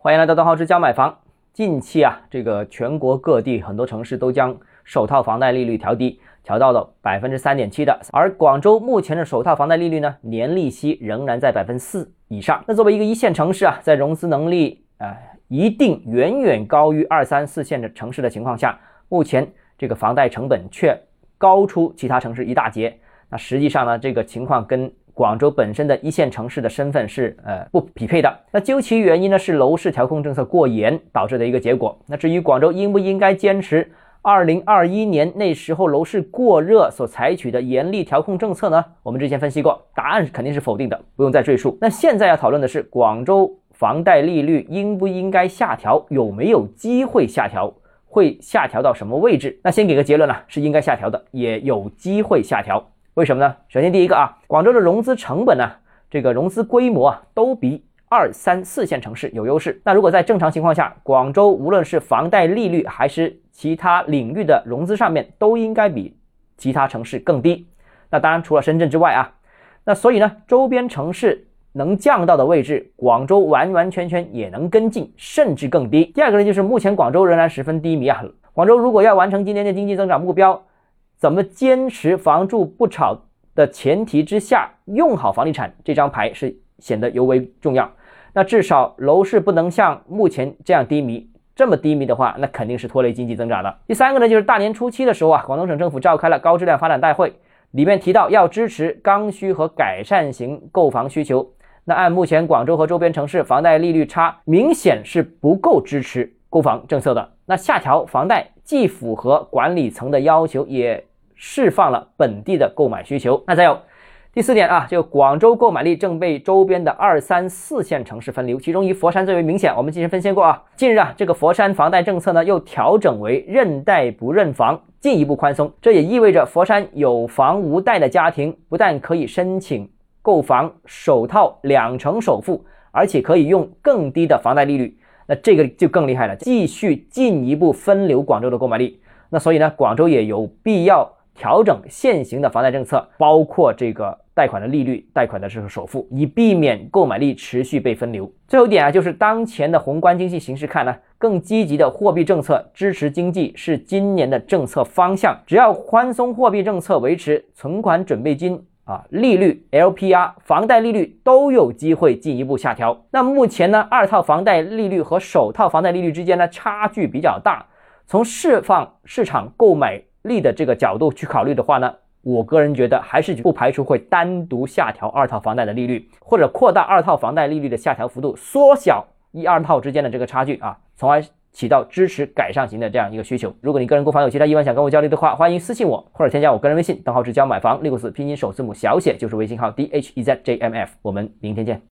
欢迎来到邓浩之家买房。近期啊，这个全国各地很多城市都将首套房贷利率调低，调到了百分之三点七的。而广州目前的首套房贷利率呢，年利息仍然在百分之四以上。那作为一个一线城市啊，在融资能力啊一定远远高于二三四线的城市的情况下，目前这个房贷成本却高出其他城市一大截。那实际上呢，这个情况跟广州本身的一线城市的身份是呃不匹配的。那究其原因呢，是楼市调控政策过严导致的一个结果。那至于广州应不应该坚持二零二一年那时候楼市过热所采取的严厉调控政策呢？我们之前分析过，答案肯定是否定的，不用再赘述。那现在要讨论的是广州房贷利率应不应该下调，有没有机会下调，会下调到什么位置？那先给个结论呢，是应该下调的，也有机会下调。为什么呢？首先，第一个啊，广州的融资成本呢，这个融资规模啊，都比二三四线城市有优势。那如果在正常情况下，广州无论是房贷利率还是其他领域的融资上面，都应该比其他城市更低。那当然，除了深圳之外啊，那所以呢，周边城市能降到的位置，广州完完全全也能跟进，甚至更低。第二个呢，就是目前广州仍然十分低迷啊。广州如果要完成今年的经济增长目标，怎么坚持房住不炒的前提之下，用好房地产这张牌是显得尤为重要。那至少楼市不能像目前这样低迷，这么低迷的话，那肯定是拖累经济增长的。第三个呢，就是大年初七的时候啊，广东省政府召开了高质量发展大会，里面提到要支持刚需和改善型购房需求。那按目前广州和周边城市房贷利率差，明显是不够支持购房政策的。那下调房贷既符合管理层的要求，也释放了本地的购买需求。那再有第四点啊，就广州购买力正被周边的二三四线城市分流，其中以佛山最为明显。我们进行分析过啊，近日啊，这个佛山房贷政策呢又调整为认贷不认房，进一步宽松。这也意味着佛山有房无贷的家庭不但可以申请购房首套两成首付，而且可以用更低的房贷利率。那这个就更厉害了，继续进一步分流广州的购买力。那所以呢，广州也有必要。调整现行的房贷政策，包括这个贷款的利率、贷款的这个首付，以避免购买力持续被分流。最后一点啊，就是当前的宏观经济形势看呢，更积极的货币政策支持经济是今年的政策方向。只要宽松货币政策维持，存款准备金啊利率、LPR、房贷利率都有机会进一步下调。那目前呢，二套房贷利率和首套房贷利率之间呢差距比较大，从释放市场购买。利的这个角度去考虑的话呢，我个人觉得还是不排除会单独下调二套房贷的利率，或者扩大二套房贷利率的下调幅度，缩小一二套之间的这个差距啊，从而起到支持改善型的这样一个需求。如果你个人购房有其他疑问想跟我交流的话，欢迎私信我或者添加我个人微信，账号是交买房六个字拼音首字母小写就是微信号 d h e z j m f。我们明天见。